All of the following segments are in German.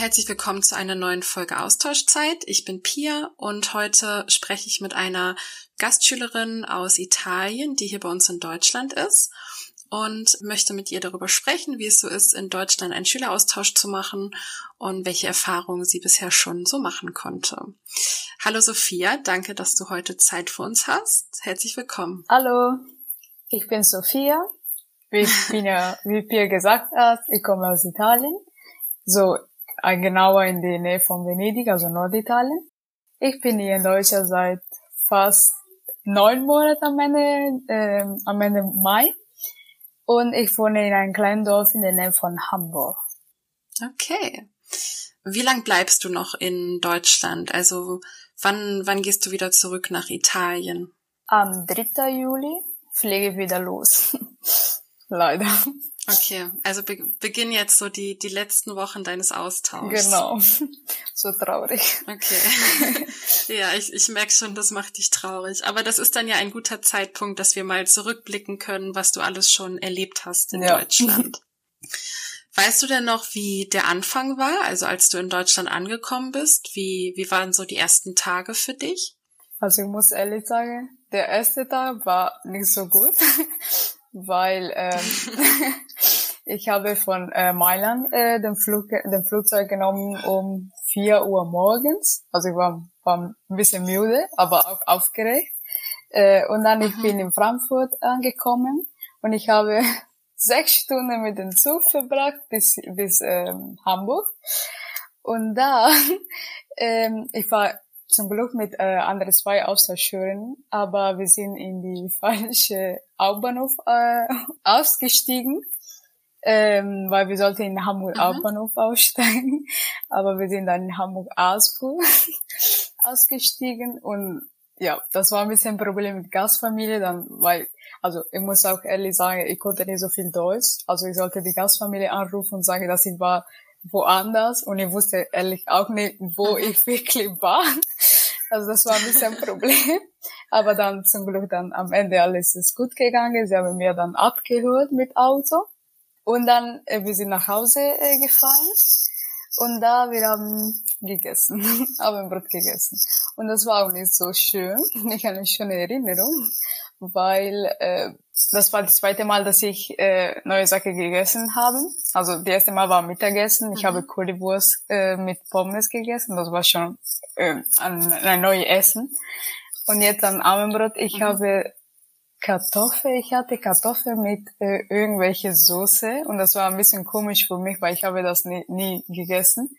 Herzlich willkommen zu einer neuen Folge Austauschzeit. Ich bin Pia und heute spreche ich mit einer Gastschülerin aus Italien, die hier bei uns in Deutschland ist und möchte mit ihr darüber sprechen, wie es so ist, in Deutschland einen Schüleraustausch zu machen und welche Erfahrungen sie bisher schon so machen konnte. Hallo Sophia, danke, dass du heute Zeit für uns hast. Herzlich willkommen. Hallo, ich bin Sophia. Wie Pia, wie Pia gesagt hat, ich komme aus Italien. So, genauer in der Nähe von Venedig, also Norditalien. Ich bin hier in Deutschland seit fast neun Monaten am Ende, äh, am Ende Mai. Und ich wohne in einem kleinen Dorf in der Nähe von Hamburg. Okay. Wie lang bleibst du noch in Deutschland? Also wann, wann gehst du wieder zurück nach Italien? Am 3. Juli fliege ich wieder los. Leider. Okay, also be beginn jetzt so die, die letzten Wochen deines Austauschs. Genau. So traurig. Okay. ja, ich, ich merke schon, das macht dich traurig. Aber das ist dann ja ein guter Zeitpunkt, dass wir mal zurückblicken können, was du alles schon erlebt hast in ja. Deutschland. Weißt du denn noch, wie der Anfang war, also als du in Deutschland angekommen bist? Wie, wie waren so die ersten Tage für dich? Also ich muss ehrlich sagen, der erste Tag war nicht so gut weil ähm, ich habe von äh, Mailand äh, den, Flug, den Flugzeug genommen um vier Uhr morgens. Also ich war, war ein bisschen müde, aber auch aufgeregt. Äh, und dann ich bin in Frankfurt angekommen und ich habe sechs Stunden mit dem Zug verbracht bis bis ähm, Hamburg. Und da ähm, ich war zum Glück mit äh, anderen zwei Austauschschülern, aber wir sind in die falsche Hauptbahnhof äh, ausgestiegen, ähm, weil wir sollten in Hamburg mhm. Hauptbahnhof aussteigen, aber wir sind dann in Hamburg Augsburg ausgestiegen. Und ja, das war ein bisschen ein Problem mit Gastfamilie, dann, weil, also ich muss auch ehrlich sagen, ich konnte nicht so viel Deutsch, also ich sollte die Gastfamilie anrufen und sagen, dass ich war woanders und ich wusste ehrlich auch nicht, wo mhm. ich wirklich war. Also das war ein bisschen ein Problem. Aber dann zum Glück dann am Ende alles ist gut gegangen. Sie haben mir dann abgeholt mit Auto. Und dann, äh, wir sind nach Hause äh, gefahren. Und da, wir haben gegessen, haben Brot gegessen. Und das war auch nicht so schön. Ich habe eine schöne Erinnerung, weil äh, das war das zweite Mal, dass ich äh, neue Sachen gegessen habe. Also das erste Mal war Mittagessen. Ich mhm. habe Currywurst äh, mit Pommes gegessen. Das war schon äh, ein, ein neues Essen. Und jetzt am Abendbrot, ich mhm. habe Kartoffel, ich hatte Kartoffel mit äh, irgendwelche Soße und das war ein bisschen komisch für mich, weil ich habe das nie, nie gegessen.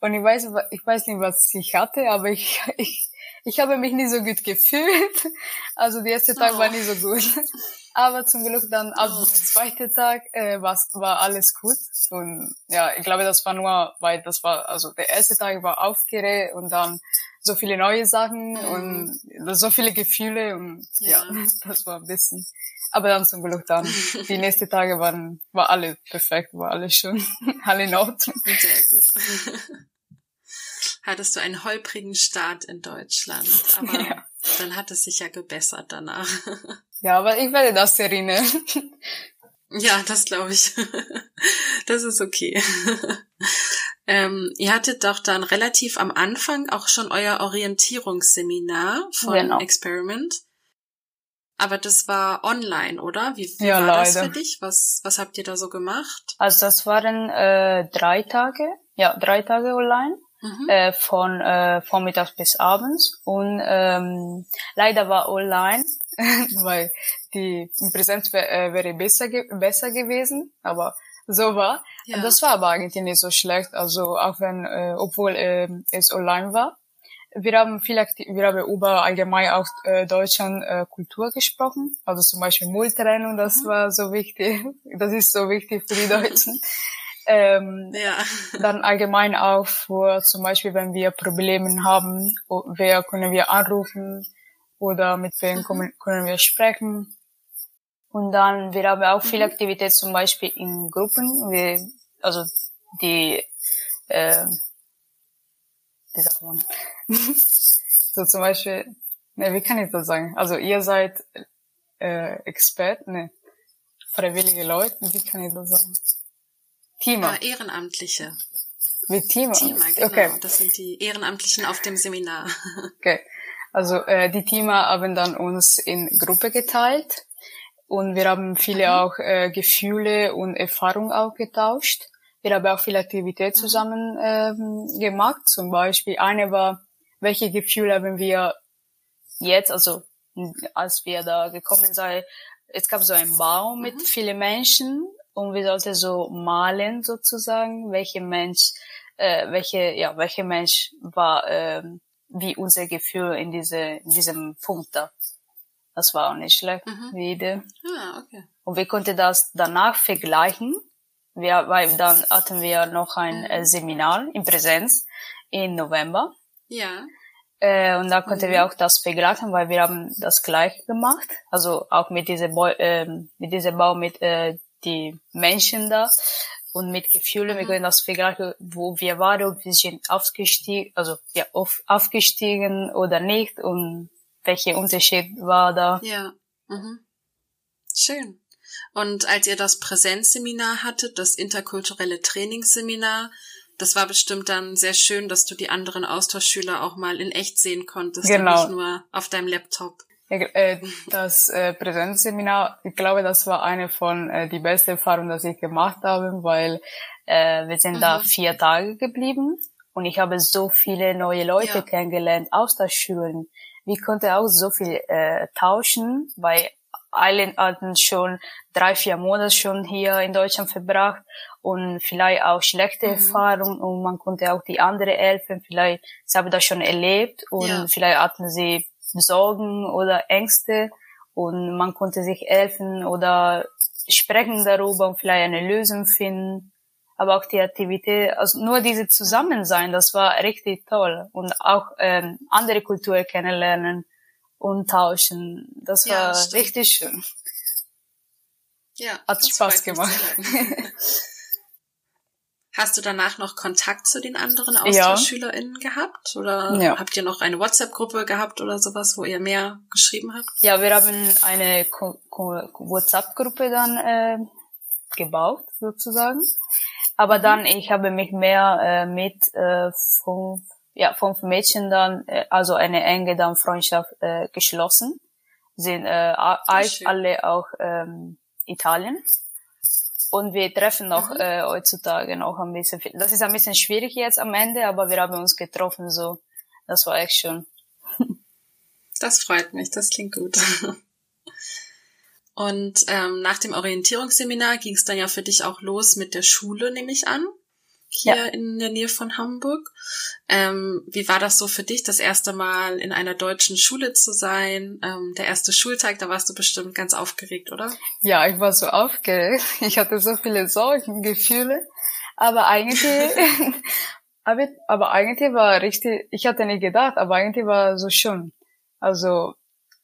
Und ich weiß, ich weiß nicht, was ich hatte, aber ich, ich, ich habe mich nicht so gut gefühlt. Also der erste Tag oh. war nicht so gut. Aber zum Glück dann ab oh. dem zweiten Tag äh, war, war alles gut. Und ja, ich glaube, das war nur, weil das war, also der erste Tag war aufgeregt und dann so viele neue Sachen mhm. und so viele Gefühle und ja. ja, das war ein bisschen. Aber dann zum Glück dann. Die nächsten Tage waren, war alles perfekt, war alles schon, alle in Ordnung. Sehr gut. Hattest du einen holprigen Start in Deutschland, aber ja. dann hat es sich ja gebessert danach. Ja, aber ich werde das erinnern. Ja, das glaube ich. Das ist okay. Ähm, ihr hattet doch dann relativ am Anfang auch schon euer Orientierungsseminar von genau. Experiment. Aber das war online, oder? Wie, wie ja, war leider. das für dich? Was, was habt ihr da so gemacht? Also das waren äh, drei Tage, ja, drei Tage online. Mhm. Äh, von äh, vormittags bis abends und ähm, leider war online weil die Präsenz äh, wäre besser, ge besser gewesen, aber so war. Ja. Das war aber eigentlich nicht so schlecht, also auch wenn, äh, obwohl äh, es online war. Wir haben viel wir haben über allgemein auch äh, Deutschland äh, Kultur gesprochen, also zum Beispiel Mülltrennung, das mhm. war so wichtig, das ist so wichtig für die Deutschen. Ähm, ja. Dann allgemein auch für zum Beispiel, wenn wir Probleme haben, wer können wir anrufen, oder mit wem mhm. können wir sprechen. Und dann, wir haben auch viel mhm. Aktivität zum Beispiel in Gruppen, wie, also die, äh, wie sagt man? so zum Beispiel, ne, wie kann ich das sagen? Also ihr seid äh, Experten, ne, freiwillige Leute, wie kann ich das sagen? Teamer. Ah, Ehrenamtliche. Mit Thema? Thema, genau. Okay. Das sind die Ehrenamtlichen auf dem Seminar. Okay. Also äh, die Teamer haben dann uns in Gruppe geteilt und wir haben viele mhm. auch äh, Gefühle und Erfahrungen auch getauscht. Wir haben auch viele Aktivitäten mhm. zusammen ähm, gemacht. Zum Beispiel eine war, welche Gefühle haben wir jetzt, also als wir da gekommen sind, es gab so einen Baum mhm. mit vielen Menschen und wir sollten so malen sozusagen, welche Mensch, äh, welche, ja, welcher Mensch war, äh, wie unser Gefühl in diese, in diesem Punkt da. Das war auch nicht schlecht, mhm. wie Idee. Ah, okay. Und wir konnten das danach vergleichen. Wir, weil dann hatten wir noch ein mhm. Seminar in Präsenz im November. Ja. Äh, und da konnten mhm. wir auch das vergleichen, weil wir haben das gleich gemacht. Also auch mit dieser Bau, äh, mit dieser Bau mit äh, die Menschen da und mit Gefühlen. Wir können das vergleichen, wo wir waren, ob wir sind aufgestiegen, also ja, auf, aufgestiegen oder nicht und welcher Unterschied war da. Ja. Mhm. Schön. Und als ihr das Präsenzseminar hattet, das interkulturelle Trainingsseminar, das war bestimmt dann sehr schön, dass du die anderen Austauschschüler auch mal in echt sehen konntest genau. und nicht nur auf deinem Laptop. Äh, das äh, Präsenzseminar, ich glaube, das war eine von äh, die beste Erfahrung, die ich gemacht habe, weil äh, wir sind mhm. da vier Tage geblieben und ich habe so viele neue Leute ja. kennengelernt aus der Schule. Wir konnten auch so viel äh, tauschen, weil alle hatten schon drei, vier Monate schon hier in Deutschland verbracht und vielleicht auch schlechte mhm. Erfahrungen und man konnte auch die anderen helfen. Vielleicht sie haben das schon erlebt und ja. vielleicht hatten sie Sorgen oder Ängste und man konnte sich helfen oder sprechen darüber und vielleicht eine Lösung finden. Aber auch die Aktivität, also nur diese Zusammensein, das war richtig toll und auch ähm, andere Kulturen kennenlernen und tauschen, das ja, war stimmt. richtig schön. Ja, hat Spaß gemacht. Hast du danach noch Kontakt zu den anderen AustauschschülerInnen ja. gehabt? Oder ja. habt ihr noch eine WhatsApp-Gruppe gehabt oder sowas, wo ihr mehr geschrieben habt? Ja, wir haben eine WhatsApp-Gruppe dann äh, gebaut, sozusagen. Aber mhm. dann, ich habe mich mehr äh, mit äh, fünf, ja, fünf Mädchen dann, äh, also eine enge dann Freundschaft äh, geschlossen. Sind äh, alle auch ähm, Italien. Und wir treffen noch mhm. äh, heutzutage noch ein bisschen viel. Das ist ein bisschen schwierig jetzt am Ende, aber wir haben uns getroffen, so. Das war echt schön. Das freut mich, das klingt gut. Und ähm, nach dem Orientierungsseminar ging es dann ja für dich auch los mit der Schule, nehme ich an hier ja. in der Nähe von Hamburg. Ähm, wie war das so für dich, das erste Mal in einer deutschen Schule zu sein? Ähm, der erste Schultag, da warst du bestimmt ganz aufgeregt, oder? Ja, ich war so aufgeregt. Ich hatte so viele Sorgen, Gefühle. Aber eigentlich, aber, aber eigentlich war richtig, ich hatte nicht gedacht, aber eigentlich war so schön. Also,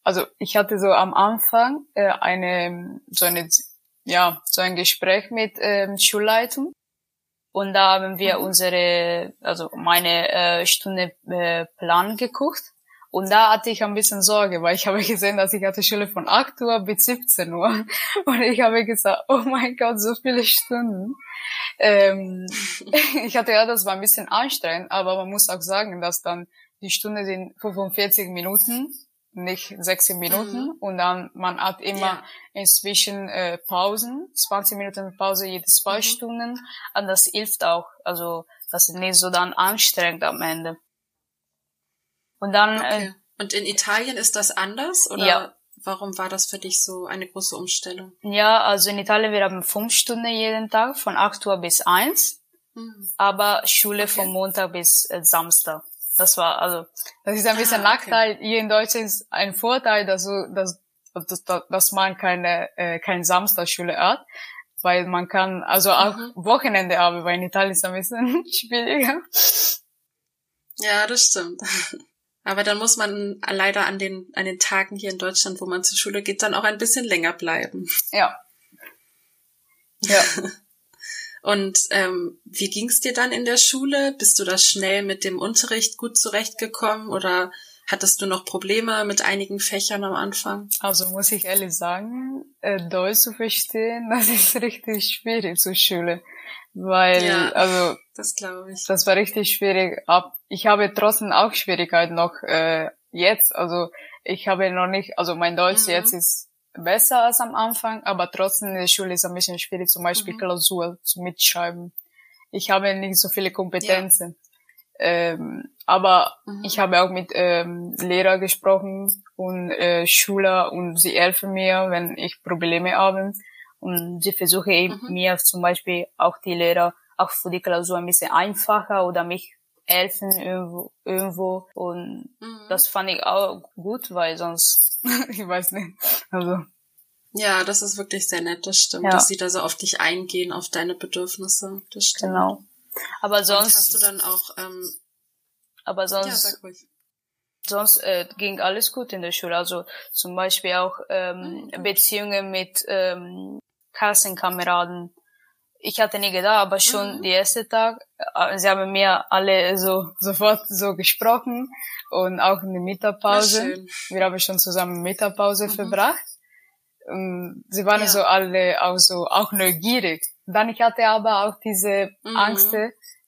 also ich hatte so am Anfang äh, eine, so eine, ja, so ein Gespräch mit ähm, Schulleitung und da haben wir unsere, also meine äh, Stunde äh, Plan geguckt. Und da hatte ich ein bisschen Sorge, weil ich habe gesehen, dass ich hatte Schule von 8 Uhr bis 17 Uhr. Und ich habe gesagt, oh mein Gott, so viele Stunden. Ähm, ich hatte ja, das war ein bisschen anstrengend, aber man muss auch sagen, dass dann die Stunde sind 45 Minuten nicht 16 Minuten mhm. und dann man hat immer ja. inzwischen äh, Pausen, 20 Minuten Pause jede zwei mhm. Stunden und das hilft auch, also das ist nicht so dann anstrengend am Ende. Und dann äh, okay. äh, und in Italien ist das anders oder ja. warum war das für dich so eine große Umstellung? Ja, also in Italien wir haben fünf Stunden jeden Tag von 8 Uhr bis 1, mhm. aber Schule okay. von Montag bis äh, Samstag. Das war, also, das ist ein bisschen ah, okay. Nachteil. Hier in Deutschland ist ein Vorteil, dass, du, dass, dass, dass man keine, äh, keine Samstagsschule hat, weil man kann, also auch mhm. Wochenende haben, weil in Italien ist es ein bisschen schwieriger. Ja, das stimmt. Aber dann muss man leider an den, an den Tagen hier in Deutschland, wo man zur Schule geht, dann auch ein bisschen länger bleiben. Ja. Ja. Und ähm, wie ging's dir dann in der Schule? Bist du da schnell mit dem Unterricht gut zurechtgekommen oder hattest du noch Probleme mit einigen Fächern am Anfang? Also muss ich ehrlich sagen, äh, Deutsch zu verstehen, das ist richtig schwierig zur Schule. weil ja, also das glaube ich. Das war richtig schwierig. Ich habe trotzdem auch Schwierigkeiten noch äh, jetzt. Also ich habe noch nicht, also mein Deutsch mhm. jetzt ist besser als am Anfang, aber trotzdem in der Schule ist es ein bisschen schwierig, zum Beispiel mhm. Klausur zu mitschreiben. Ich habe nicht so viele Kompetenzen. Ja. Ähm, aber mhm. ich habe auch mit ähm, Lehrer gesprochen und äh, Schüler und sie helfen mir, wenn ich Probleme habe. Und sie versuchen mhm. mir zum Beispiel auch die Lehrer auch für die Klausur ein bisschen einfacher oder mich helfen irgendwo, irgendwo. Und mhm. das fand ich auch gut, weil sonst, ich weiß nicht, also. Ja, das ist wirklich sehr nett, das stimmt, ja. dass sie da so auf dich eingehen, auf deine Bedürfnisse, das stimmt. Genau. Aber sonst. Und hast du dann auch, ähm, aber sonst. Ja, sag ruhig sonst äh, ging alles gut in der Schule. Also zum Beispiel auch ähm, mhm. Beziehungen mit ähm, Klassenkameraden ich hatte nie gedacht, aber schon mhm. die erste Tag, äh, sie haben mir alle so sofort so gesprochen und auch in der Mittagpause. Wir haben schon zusammen Mittagpause mhm. verbracht. Und sie waren ja. so alle auch so auch neugierig. Dann ich hatte aber auch diese mhm. Angst,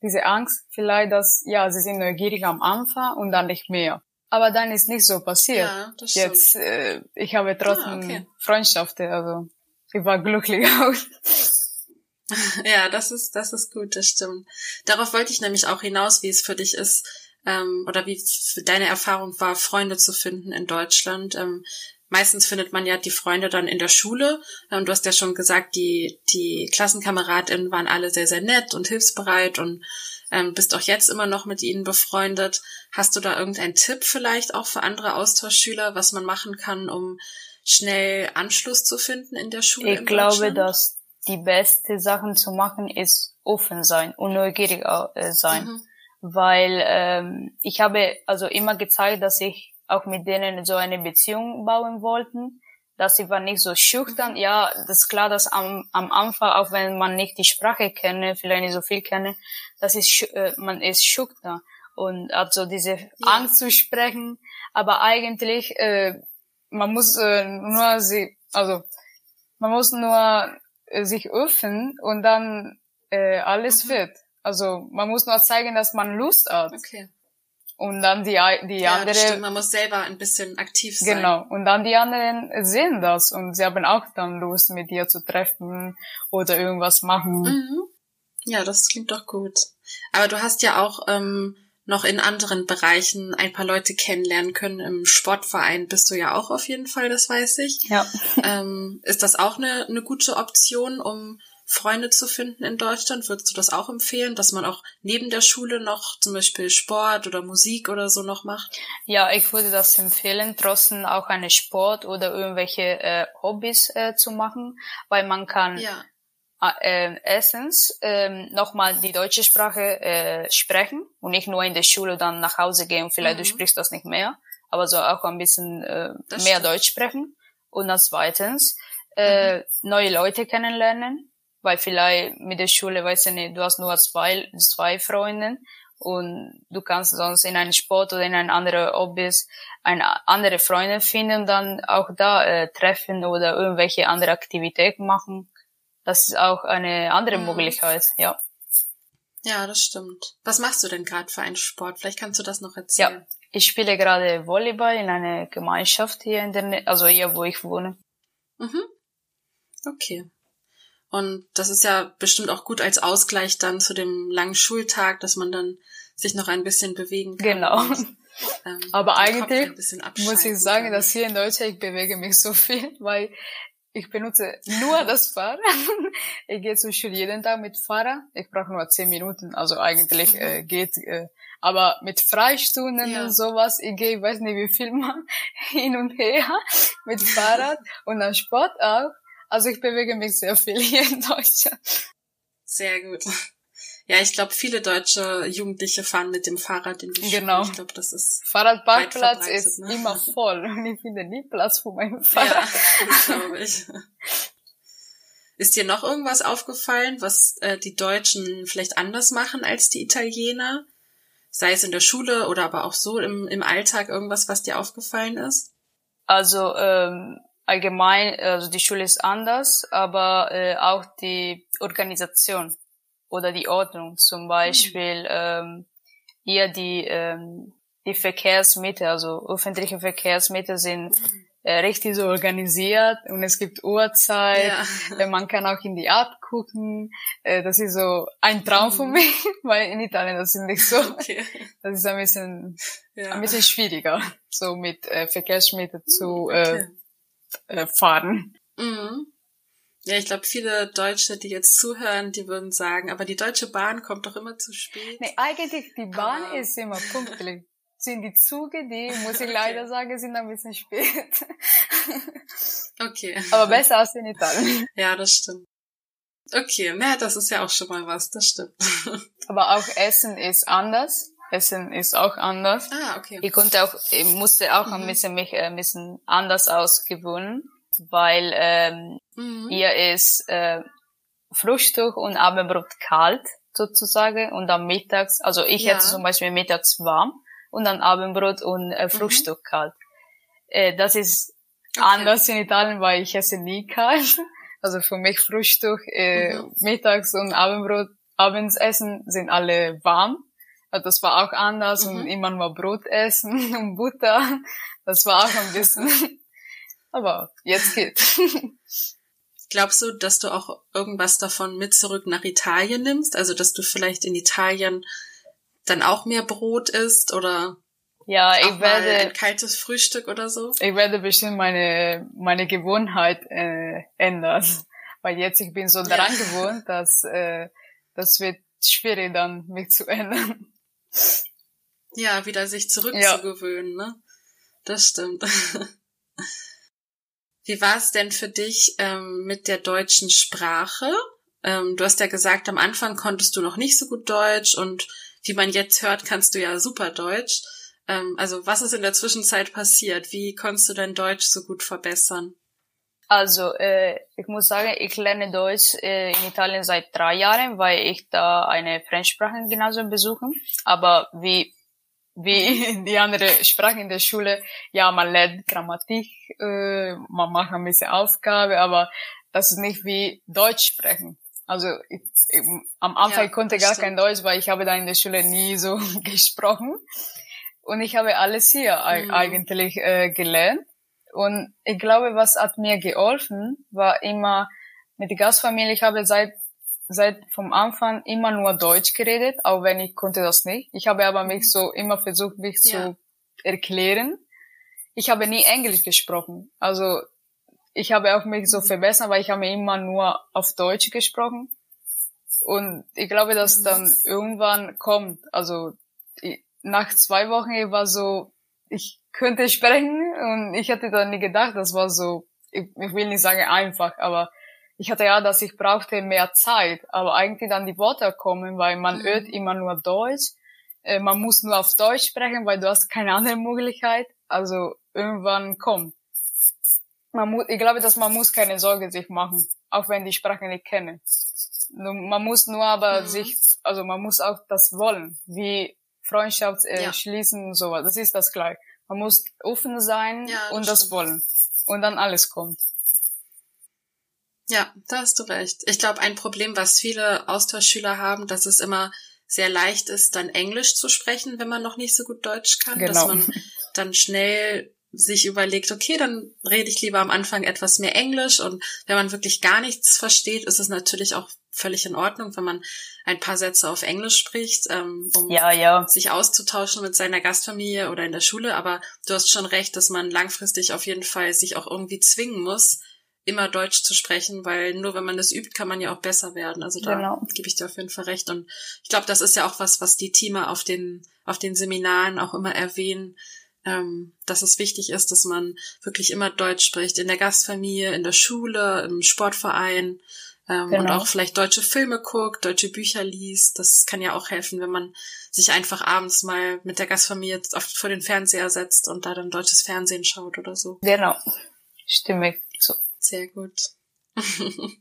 diese Angst vielleicht, dass ja sie sind neugierig am Anfang und dann nicht mehr. Aber dann ist nicht so passiert. Ja, das Jetzt äh, ich habe trotzdem ah, okay. Freundschaften, also ich war glücklich auch. Ja, das ist, das ist gut, das stimmt. Darauf wollte ich nämlich auch hinaus, wie es für dich ist, ähm, oder wie deine Erfahrung war, Freunde zu finden in Deutschland. Ähm, meistens findet man ja die Freunde dann in der Schule. Und ähm, du hast ja schon gesagt, die, die KlassenkameradInnen waren alle sehr, sehr nett und hilfsbereit und ähm, bist auch jetzt immer noch mit ihnen befreundet. Hast du da irgendeinen Tipp vielleicht auch für andere Austauschschüler, was man machen kann, um schnell Anschluss zu finden in der Schule? Ich glaube, dass die beste Sachen zu machen ist offen sein und neugierig äh, sein. Mhm. Weil ähm, ich habe also immer gezeigt, dass ich auch mit denen so eine Beziehung bauen wollten, dass sie war nicht so schüchtern. Mhm. Ja, das ist klar, dass am, am Anfang, auch wenn man nicht die Sprache kenne, vielleicht nicht so viel kenne, das ist äh, man ist schüchtern und also diese ja. Angst zu sprechen. Aber eigentlich äh, man muss äh, nur sie, also man muss nur äh, sich öffnen und dann äh, alles mhm. wird. Also man muss nur zeigen, dass man Lust hat. Okay. Und dann die, die ja, andere. Stimmt, man muss selber ein bisschen aktiv sein. Genau. Und dann die anderen sehen das und sie haben auch dann Lust, mit dir zu treffen oder irgendwas machen. Mhm. Ja, das klingt doch gut. Aber du hast ja auch ähm, noch in anderen Bereichen ein paar Leute kennenlernen können. Im Sportverein bist du ja auch auf jeden Fall, das weiß ich. Ja. Ähm, ist das auch eine, eine gute Option, um Freunde zu finden in Deutschland? Würdest du das auch empfehlen, dass man auch neben der Schule noch zum Beispiel Sport oder Musik oder so noch macht? Ja, ich würde das empfehlen, trotzdem auch eine Sport oder irgendwelche äh, Hobbys äh, zu machen, weil man kann ja äh, erstens ähm, nochmal die deutsche Sprache äh, sprechen und nicht nur in der Schule dann nach Hause gehen und vielleicht mhm. du sprichst das nicht mehr, aber so auch ein bisschen äh, mehr stimmt. Deutsch sprechen. Und dann zweitens äh, mhm. neue Leute kennenlernen, weil vielleicht mit der Schule, weißt du nicht, du hast nur zwei, zwei Freunde und du kannst sonst in einen Sport oder in ein andere Hobbys eine andere Freunde finden, dann auch da äh, treffen oder irgendwelche andere Aktivitäten machen das ist auch eine andere mhm. Möglichkeit, ja. Ja, das stimmt. Was machst du denn gerade für einen Sport? Vielleicht kannst du das noch erzählen. Ja, ich spiele gerade Volleyball in einer Gemeinschaft hier in der Nähe, also hier, wo ich wohne. Mhm. Okay. Und das ist ja bestimmt auch gut als Ausgleich dann zu dem langen Schultag, dass man dann sich noch ein bisschen bewegen kann. Genau. Und, ähm, Aber eigentlich muss ich sagen, kann. dass hier in Deutschland ich bewege mich so viel, weil ich benutze nur das Fahrrad. ich gehe zur Schule jeden Tag mit Fahrrad. Ich brauche nur zehn Minuten, also eigentlich mhm. äh, geht. Äh, aber mit Freistunden ja. und sowas, ich gehe, ich weiß nicht wie viel mal hin und her mit Fahrrad und dann Sport auch. Also ich bewege mich sehr viel hier in Deutschland. Sehr gut. Ja, ich glaube, viele deutsche Jugendliche fahren mit dem Fahrrad in die Schule. Genau. Ich glaube, das ist Fahrradparkplatz ist ne? immer voll und ich finde nie Platz für mein Fahrrad. Ja, das glaube ich. Ist dir noch irgendwas aufgefallen, was äh, die Deutschen vielleicht anders machen als die Italiener? Sei es in der Schule oder aber auch so im, im Alltag irgendwas, was dir aufgefallen ist? Also ähm, allgemein, also die Schule ist anders, aber äh, auch die Organisation oder die Ordnung. Zum. Beispiel mhm. ähm, hier die ähm, die Verkehrsmittel, also öffentliche Verkehrsmittel sind äh, richtig so organisiert und es gibt Uhrzeit, ja. Äh, man kann auch in die App gucken. Äh, das ist so ein Traum mhm. für mich, weil in Italien das ist nicht so. Okay. Das ist ein bisschen, ja. ein bisschen schwieriger, so mit äh, Verkehrsmitteln zu äh, okay. äh, fahren. Mhm. Ja, ich glaube, viele Deutsche, die jetzt zuhören, die würden sagen, aber die Deutsche Bahn kommt doch immer zu spät. Nee, eigentlich, die Bahn aber ist immer pünktlich sind die Züge, die, muss ich leider okay. sagen, sind ein bisschen spät. okay. Aber besser als in Italien. Ja, das stimmt. Okay, na, das ist ja auch schon mal was, das stimmt. Aber auch Essen ist anders. Essen ist auch anders. Ah, okay. Ich konnte auch, ich musste auch mhm. ein bisschen mich äh, ein bisschen anders ausgewöhnen, weil ähm, mhm. hier ist äh, Frühstück und Abendbrot kalt sozusagen und dann mittags, also ich ja. hätte zum Beispiel mittags warm und dann Abendbrot und äh, mhm. Frühstück mhm. kalt. Äh, das ist okay. anders in Italien, weil ich esse nie kalt. Also für mich Frühstück, äh, mhm. mittags und Abendbrot, Abendsessen sind alle warm. Also das war auch anders mhm. und immer nur Brot essen und Butter. Das war auch ein bisschen. Aber jetzt geht's. Glaubst du, dass du auch irgendwas davon mit zurück nach Italien nimmst? Also, dass du vielleicht in Italien dann auch mehr Brot isst oder ja, ich werde ein kaltes Frühstück oder so. Ich werde bestimmt meine meine Gewohnheit äh, ändern, weil jetzt ich bin so daran ja. gewohnt, dass äh, das wird schwierig dann mich zu ändern. Ja, wieder sich zurückzugewöhnen, ja. ne? Das stimmt. Wie war es denn für dich ähm, mit der deutschen Sprache? Ähm, du hast ja gesagt, am Anfang konntest du noch nicht so gut Deutsch und wie man jetzt hört, kannst du ja super Deutsch. Ähm, also was ist in der Zwischenzeit passiert? Wie konntest du dein Deutsch so gut verbessern? Also äh, ich muss sagen, ich lerne Deutsch äh, in Italien seit drei Jahren, weil ich da eine Fremdsprachengymnasium besuche. Aber wie wie die andere Sprache in der Schule, ja, man lernt Grammatik, äh, man macht ein bisschen Aufgabe, aber das ist nicht wie Deutsch sprechen. Also ich, ich, am Anfang ja, konnte gar stimmt. kein Deutsch, weil ich habe da in der Schule nie so gesprochen. Und ich habe alles hier mhm. eigentlich äh, gelernt. Und ich glaube, was hat mir geholfen, war immer mit der Gastfamilie. Ich habe seit seit vom Anfang immer nur Deutsch geredet, auch wenn ich konnte das nicht. Ich habe aber mich mhm. so immer versucht, mich ja. zu erklären. Ich habe nie Englisch gesprochen. Also ich habe auch mich so verbessert, weil ich habe immer nur auf Deutsch gesprochen. Und ich glaube, dass mhm. dann irgendwann kommt, also ich, nach zwei Wochen ich war so, ich könnte sprechen und ich hatte dann nie gedacht, das war so, ich, ich will nicht sagen einfach, aber ich hatte ja, dass ich brauchte mehr Zeit, aber eigentlich dann die Worte kommen, weil man mhm. hört immer nur Deutsch, äh, man muss nur auf Deutsch sprechen, weil du hast keine andere Möglichkeit, also irgendwann kommt man muss, ich glaube, dass man muss keine Sorge sich machen, auch wenn die Sprache nicht kennen. Man muss nur aber mhm. sich, also man muss auch das wollen, wie Freundschaft äh, ja. schließen und sowas. Das ist das gleich. Man muss offen sein ja, das und das stimmt. wollen. Und dann alles kommt. Ja, da hast du recht. Ich glaube, ein Problem, was viele Austauschschüler haben, dass es immer sehr leicht ist, dann Englisch zu sprechen, wenn man noch nicht so gut Deutsch kann, genau. dass man dann schnell sich überlegt, okay, dann rede ich lieber am Anfang etwas mehr Englisch und wenn man wirklich gar nichts versteht, ist es natürlich auch völlig in Ordnung, wenn man ein paar Sätze auf Englisch spricht, ähm, um ja, ja. sich auszutauschen mit seiner Gastfamilie oder in der Schule. Aber du hast schon recht, dass man langfristig auf jeden Fall sich auch irgendwie zwingen muss, immer Deutsch zu sprechen, weil nur wenn man das übt, kann man ja auch besser werden. Also da genau. gebe ich dir auf jeden Fall recht. Und ich glaube, das ist ja auch was, was die Teamer auf den, auf den Seminaren auch immer erwähnen, ähm, dass es wichtig ist, dass man wirklich immer Deutsch spricht, in der Gastfamilie, in der Schule, im Sportverein ähm, genau. und auch vielleicht deutsche Filme guckt, deutsche Bücher liest. Das kann ja auch helfen, wenn man sich einfach abends mal mit der Gastfamilie oft vor den Fernseher setzt und da dann deutsches Fernsehen schaut oder so. Genau, stimme so. Sehr gut.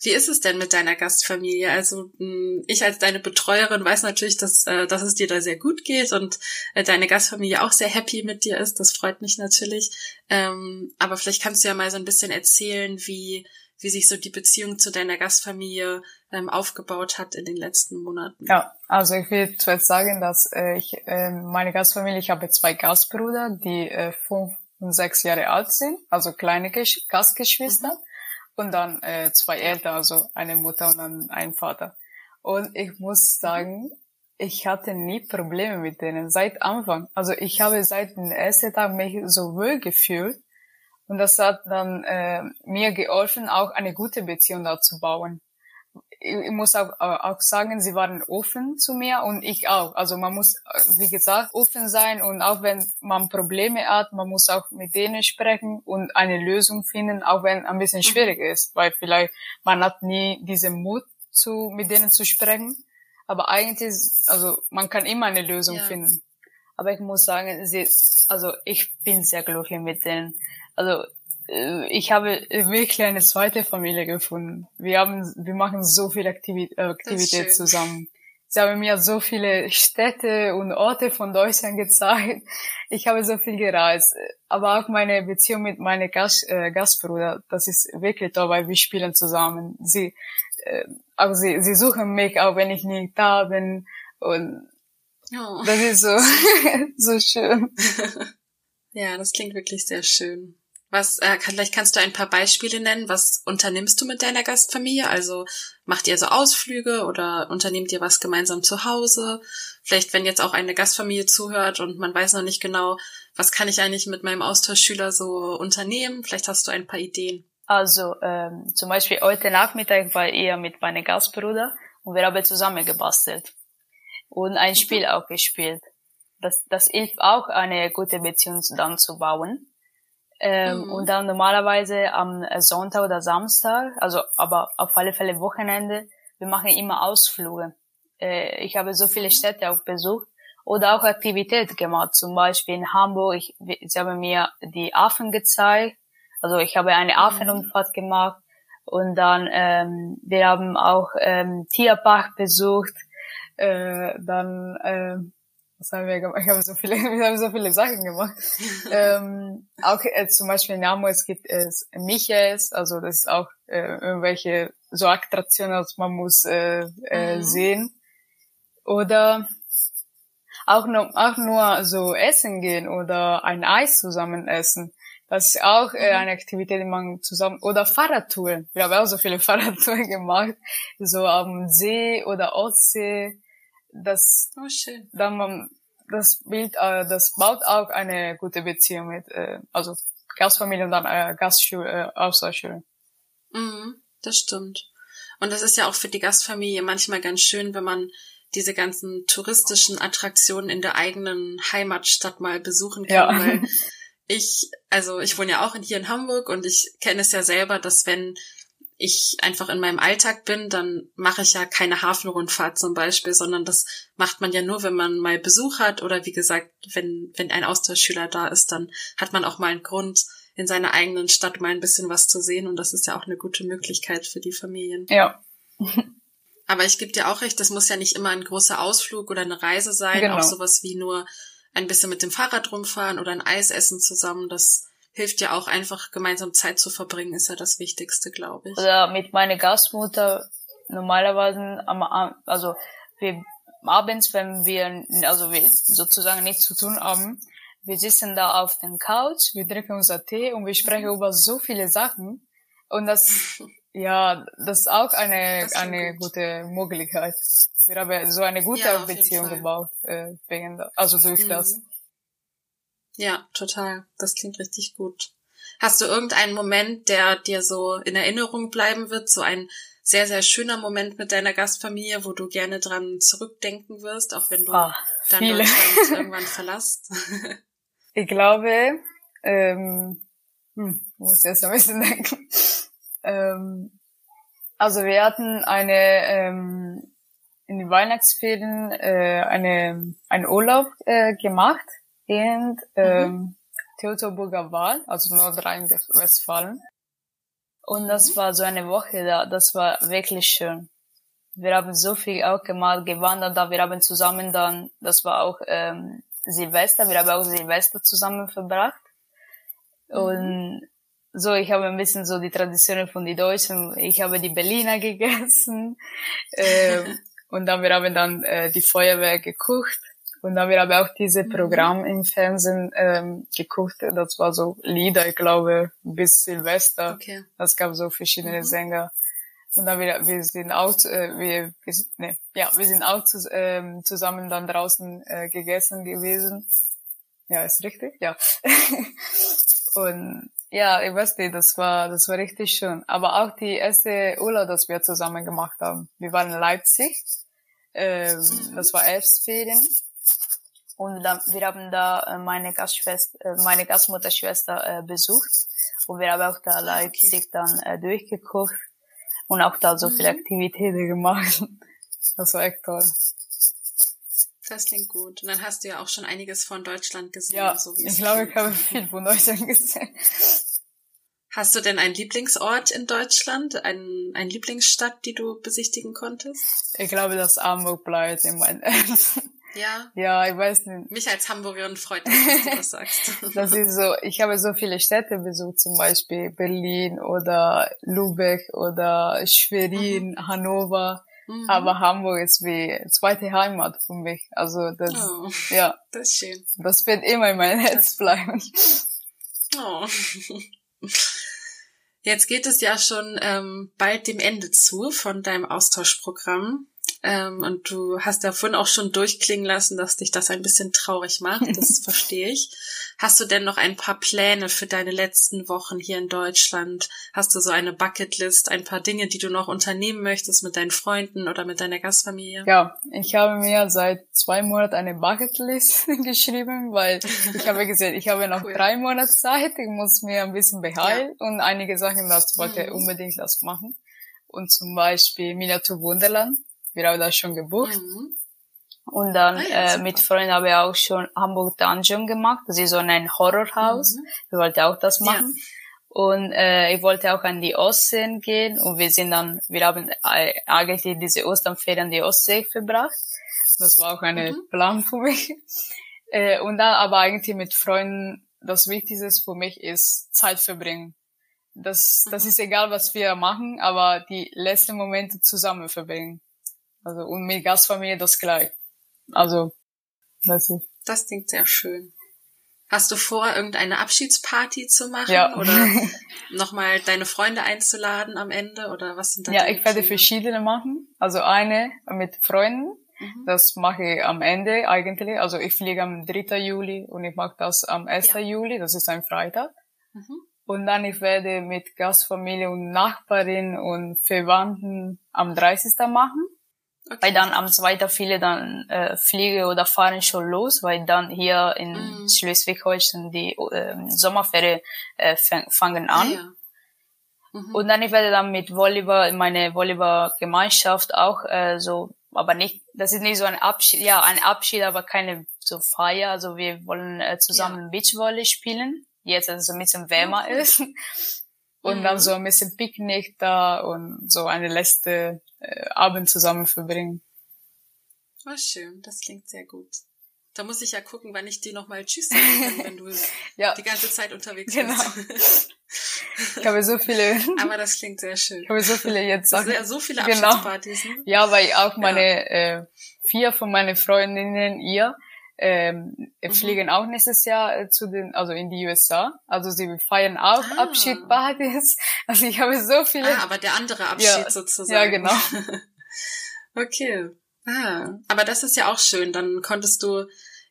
Wie ist es denn mit deiner Gastfamilie? Also hm, ich als deine Betreuerin weiß natürlich, dass, äh, dass es dir da sehr gut geht und äh, deine Gastfamilie auch sehr happy mit dir ist. Das freut mich natürlich. Ähm, aber vielleicht kannst du ja mal so ein bisschen erzählen, wie wie sich so die Beziehung zu deiner Gastfamilie ähm, aufgebaut hat in den letzten Monaten. Ja, also ich will zuerst sagen, dass äh, ich äh, meine Gastfamilie, ich habe zwei Gastbrüder, die fünf und sechs Jahre alt sind, also kleine Gesch Gastgeschwister. Mhm. Und dann äh, zwei Eltern, also eine Mutter und dann ein Vater. Und ich muss sagen, ich hatte nie Probleme mit denen seit Anfang. Also ich habe seit dem ersten Tag mich so wohl gefühlt und das hat dann äh, mir geholfen, auch eine gute Beziehung da zu bauen. Ich, muss auch, auch sagen, sie waren offen zu mir und ich auch. Also man muss, wie gesagt, offen sein und auch wenn man Probleme hat, man muss auch mit denen sprechen und eine Lösung finden, auch wenn ein bisschen mhm. schwierig ist, weil vielleicht man hat nie diesen Mut zu, mit denen zu sprechen. Aber eigentlich, also man kann immer eine Lösung ja. finden. Aber ich muss sagen, sie, also ich bin sehr glücklich mit denen. Also äh, ich habe wirklich eine zweite Familie gefunden. Wir haben, wir machen so viel Aktivität, Aktivität zusammen. Sie haben mir so viele Städte und Orte von Deutschland gezeigt. Ich habe so viel gereist. Aber auch meine Beziehung mit meinem Gast, äh, Gastbruder, das ist wirklich toll, weil wir spielen zusammen. Sie, äh, also sie, sie suchen mich auch, wenn ich nicht da bin. Und oh. das ist so, so schön. ja, das klingt wirklich sehr schön. Was, äh, vielleicht kannst du ein paar Beispiele nennen. Was unternimmst du mit deiner Gastfamilie? Also macht ihr so Ausflüge oder unternehmt ihr was gemeinsam zu Hause? Vielleicht, wenn jetzt auch eine Gastfamilie zuhört und man weiß noch nicht genau, was kann ich eigentlich mit meinem Austauschschüler so unternehmen? Vielleicht hast du ein paar Ideen. Also ähm, zum Beispiel heute Nachmittag war er mit meinem Gastbruder und wir haben zusammen gebastelt und ein mhm. Spiel auch gespielt. Das, das hilft auch, eine gute Beziehung dann zu bauen. Ähm, mhm. Und dann normalerweise am Sonntag oder Samstag, also aber auf alle Fälle Wochenende, wir machen immer Ausflüge. Äh, ich habe so viele mhm. Städte auch besucht oder auch Aktivität gemacht. Zum Beispiel in Hamburg, ich, sie haben mir die Affen gezeigt. Also ich habe eine mhm. Affenumfahrt gemacht und dann ähm, wir haben auch ähm, Tierpark besucht. Äh, dann ähm, was haben wir gemacht? Ich habe so viele, wir haben so viele Sachen gemacht. ähm, auch äh, zum Beispiel in es gibt es Michaels, also das ist auch äh, irgendwelche so Attraktionen, also man muss äh, äh, mhm. sehen. Oder auch nur, auch nur so essen gehen oder ein Eis zusammen essen. Das ist auch äh, mhm. eine Aktivität, die man zusammen, oder Fahrradtouren. Wir haben auch so viele Fahrradtouren gemacht, so am See oder Ostsee das, oh, schön. dann man, das Bild, äh, das baut auch eine gute Beziehung mit, äh, also Gastfamilie und dann äh, Gastschule, äh, Austauschschule. Mhm, das stimmt. Und das ist ja auch für die Gastfamilie manchmal ganz schön, wenn man diese ganzen touristischen Attraktionen in der eigenen Heimatstadt mal besuchen kann, ja. weil ich, also ich wohne ja auch hier in Hamburg und ich kenne es ja selber, dass wenn ich einfach in meinem Alltag bin, dann mache ich ja keine Hafenrundfahrt zum Beispiel, sondern das macht man ja nur, wenn man mal Besuch hat oder wie gesagt, wenn, wenn ein Austauschschüler da ist, dann hat man auch mal einen Grund, in seiner eigenen Stadt mal ein bisschen was zu sehen und das ist ja auch eine gute Möglichkeit für die Familien. Ja. Aber ich gebe dir auch recht, das muss ja nicht immer ein großer Ausflug oder eine Reise sein, genau. auch sowas wie nur ein bisschen mit dem Fahrrad rumfahren oder ein Eis essen zusammen, das hilft ja auch einfach gemeinsam Zeit zu verbringen, ist ja das Wichtigste, glaube ich. Oder mit meiner Gastmutter normalerweise am, also wir abends, wenn wir, also wir sozusagen nichts zu tun haben, wir sitzen da auf dem Couch, wir trinken unser Tee und wir sprechen über so viele Sachen. Und das, ja, das ist auch eine, ist eine gut. gute Möglichkeit. Wir haben so eine gute ja, Beziehung gebaut, äh, wegen, also durch mhm. das. Ja, total. Das klingt richtig gut. Hast du irgendeinen Moment, der dir so in Erinnerung bleiben wird, so ein sehr, sehr schöner Moment mit deiner Gastfamilie, wo du gerne dran zurückdenken wirst, auch wenn du oh, dann viele. Deutschland irgendwann verlässt? ich glaube, ähm, hm, muss erst ein bisschen denken. Ähm, also wir hatten eine ähm, in den Weihnachtsferien äh, eine einen Urlaub äh, gemacht ähm, mhm. Teutoburger Wald, also Nordrhein-Westfalen. Und das mhm. war so eine Woche da, das war wirklich schön. Wir haben so viel auch gemacht, gewandert, da wir haben zusammen dann, das war auch ähm, Silvester, wir haben auch Silvester zusammen verbracht. Mhm. Und so, ich habe ein bisschen so die Traditionen von den Deutschen. Ich habe die Berliner gegessen. ähm, und dann wir haben dann äh, die Feuerwehr gekocht. Und dann wir haben auch diese mhm. Programm im Fernsehen ähm, geguckt. Das war so Lieder, ich glaube, bis Silvester. Okay. Das gab so verschiedene mhm. Sänger. Und dann wir, wir sind auch, äh, wir, wir, nee, ja, wir sind auch zu, ähm, zusammen dann draußen äh, gegessen gewesen. Ja, ist richtig, ja. und ja, ich weiß nicht, das war, das war richtig schön. Aber auch die erste Urlaub, das wir zusammen gemacht haben. Wir waren in Leipzig. Ähm, mhm. Das war Elfsferien. Und dann, wir haben da äh, meine Gastschwester, äh, meine Gastmutterschwester äh, besucht. Und wir haben auch da ah, Leipzig okay. dann äh, durchgeguckt und auch da so mhm. viele Aktivitäten gemacht. Das war echt toll. Das klingt gut. Und dann hast du ja auch schon einiges von Deutschland gesehen. Ja, so ich glaube, ich habe viel von Deutschland gesehen. Hast du denn einen Lieblingsort in Deutschland, einen, eine Lieblingsstadt, die du besichtigen konntest? Ich glaube, dass Hamburg bleibt in meinem Herzen. Ja. Ja, ich weiß nicht. Mich als Hamburgerin freut das, dass du das sagst. das ist so, ich habe so viele Städte besucht, zum Beispiel Berlin oder Lübeck oder Schwerin, mhm. Hannover. Mhm. Aber Hamburg ist wie zweite Heimat für mich. Also das, oh, ja. Das ist schön. Das wird immer in meinem Herz bleiben. Oh. Jetzt geht es ja schon ähm, bald dem Ende zu von deinem Austauschprogramm. Ähm, und du hast ja vorhin auch schon durchklingen lassen, dass dich das ein bisschen traurig macht. Das verstehe ich. Hast du denn noch ein paar Pläne für deine letzten Wochen hier in Deutschland? Hast du so eine Bucketlist, ein paar Dinge, die du noch unternehmen möchtest mit deinen Freunden oder mit deiner Gastfamilie? Ja, ich habe mir seit zwei Monaten eine Bucketlist geschrieben, weil ich habe gesehen, ich habe noch cool. drei Monate Zeit. Ich muss mir ein bisschen behalten ja. und einige Sachen, das wollte ich mhm. unbedingt das machen. Und zum Beispiel Miniatur Wunderland wir haben das schon gebucht. Mhm. Und dann ah, ja, äh, mit Freunden habe ich auch schon Hamburg Dungeon gemacht. Das ist so ein Horrorhaus. Mhm. Ich wollte auch das machen. Ja. Und äh, ich wollte auch an die Ostsee gehen und wir sind dann, wir haben äh, eigentlich diese Osternferien an die Ostsee verbracht. Das war auch ein mhm. Plan für mich. Äh, und dann aber eigentlich mit Freunden, das Wichtigste für mich ist Zeit verbringen. Das, das mhm. ist egal, was wir machen, aber die letzten Momente zusammen verbringen. Also, und mit Gastfamilie das gleich. Also, weiß ich. Das klingt sehr schön. Hast du vor, irgendeine Abschiedsparty zu machen? Ja. Oder nochmal deine Freunde einzuladen am Ende? Oder was sind da Ja, ich werde verschiedene machen. Also eine mit Freunden. Mhm. Das mache ich am Ende eigentlich. Also ich fliege am 3. Juli und ich mache das am 1. Ja. Juli. Das ist ein Freitag. Mhm. Und dann ich werde mit Gastfamilie und Nachbarin und Verwandten am 30. machen. Okay. Weil dann am zweiten viele dann äh, fliegen oder fahren schon los, weil dann hier in mm. Schleswig-Holstein die äh, Sommerferien äh, fangen an. Ja. Mhm. Und dann ich werde dann mit Volleyball, meine Volleyball-Gemeinschaft auch äh, so, aber nicht, das ist nicht so ein Abschied, ja, ein Abschied, aber keine so Feier. Also wir wollen äh, zusammen ja. Beachvolley spielen, jetzt also ein bisschen wärmer okay. ist. Und mhm. dann so ein bisschen Picknick da und so eine letzte äh, Abend zusammen verbringen. Oh, schön, das klingt sehr gut. Da muss ich ja gucken, wann ich dir nochmal Tschüss sagen kann, wenn du ja. die ganze Zeit unterwegs genau. bist. ich habe so viele. Aber das klingt sehr schön. Ich habe so viele jetzt Sachen. Sehr, so viele genau. Abschiedspartys. Genau. Ne? Ja, weil auch meine ja. äh, vier von meinen Freundinnen ihr ähm, mhm. fliegen auch nächstes Jahr äh, zu den, also in die USA. Also sie feiern auch ah. Abschiedspartys. Also ich habe so viele. Ah, aber der andere Abschied ja, sozusagen. Ja, genau. okay. Ah, aber das ist ja auch schön. Dann konntest du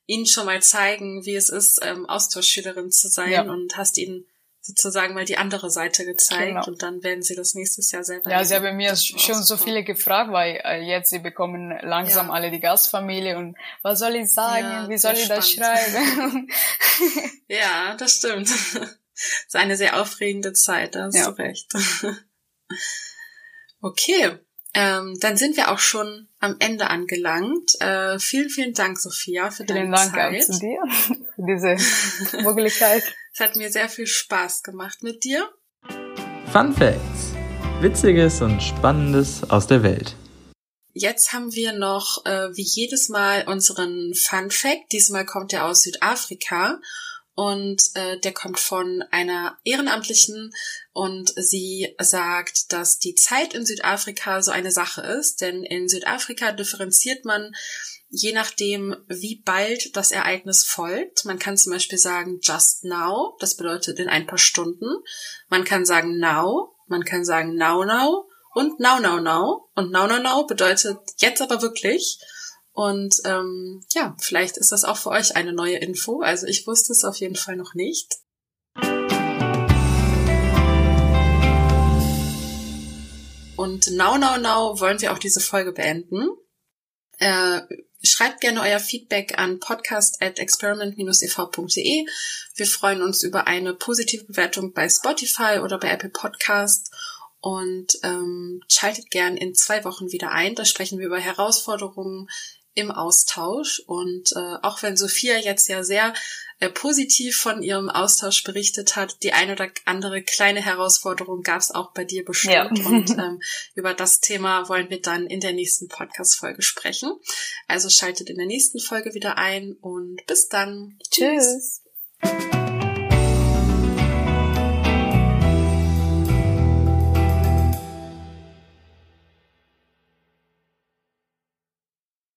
ihnen schon mal zeigen, wie es ist, ähm, Austauschschülerin zu sein ja. und hast ihnen sozusagen mal die andere Seite gezeigt genau. und dann werden sie das nächstes Jahr selber. Ja, sie haben mir schon so viele gefragt, weil äh, jetzt sie bekommen langsam ja. alle die Gastfamilie und was soll ich sagen, ja, wie soll ich spannend. das schreiben? ja, das stimmt. Das ist eine sehr aufregende Zeit, da hast ja. du recht. Okay, ähm, dann sind wir auch schon am Ende angelangt. Äh, vielen, vielen Dank, Sophia, für vielen deine Dank Zeit. Vielen Dank zu dir für diese Möglichkeit. es hat mir sehr viel Spaß gemacht mit dir. Fun Facts. Witziges und Spannendes aus der Welt. Jetzt haben wir noch, äh, wie jedes Mal, unseren Fun Fact. Diesmal kommt er aus Südafrika. Und äh, der kommt von einer Ehrenamtlichen und sie sagt, dass die Zeit in Südafrika so eine Sache ist, denn in Südafrika differenziert man je nachdem, wie bald das Ereignis folgt. Man kann zum Beispiel sagen just now, das bedeutet in ein paar Stunden. Man kann sagen now, man kann sagen now now und now now now. Und now now now bedeutet jetzt aber wirklich. Und ähm, ja, vielleicht ist das auch für euch eine neue Info. Also ich wusste es auf jeden Fall noch nicht. Und now, now, now wollen wir auch diese Folge beenden. Äh, Schreibt gerne euer Feedback an podcast at experiment-ev.de. Wir freuen uns über eine positive Bewertung bei Spotify oder bei Apple Podcast und ähm, schaltet gern in zwei Wochen wieder ein. Da sprechen wir über Herausforderungen im Austausch. Und äh, auch wenn Sophia jetzt ja sehr äh, positiv von ihrem Austausch berichtet hat, die eine oder andere kleine Herausforderung gab es auch bei dir bestimmt. Ja. Und ähm, über das Thema wollen wir dann in der nächsten Podcast-Folge sprechen. Also schaltet in der nächsten Folge wieder ein und bis dann. Tschüss. Tschüss.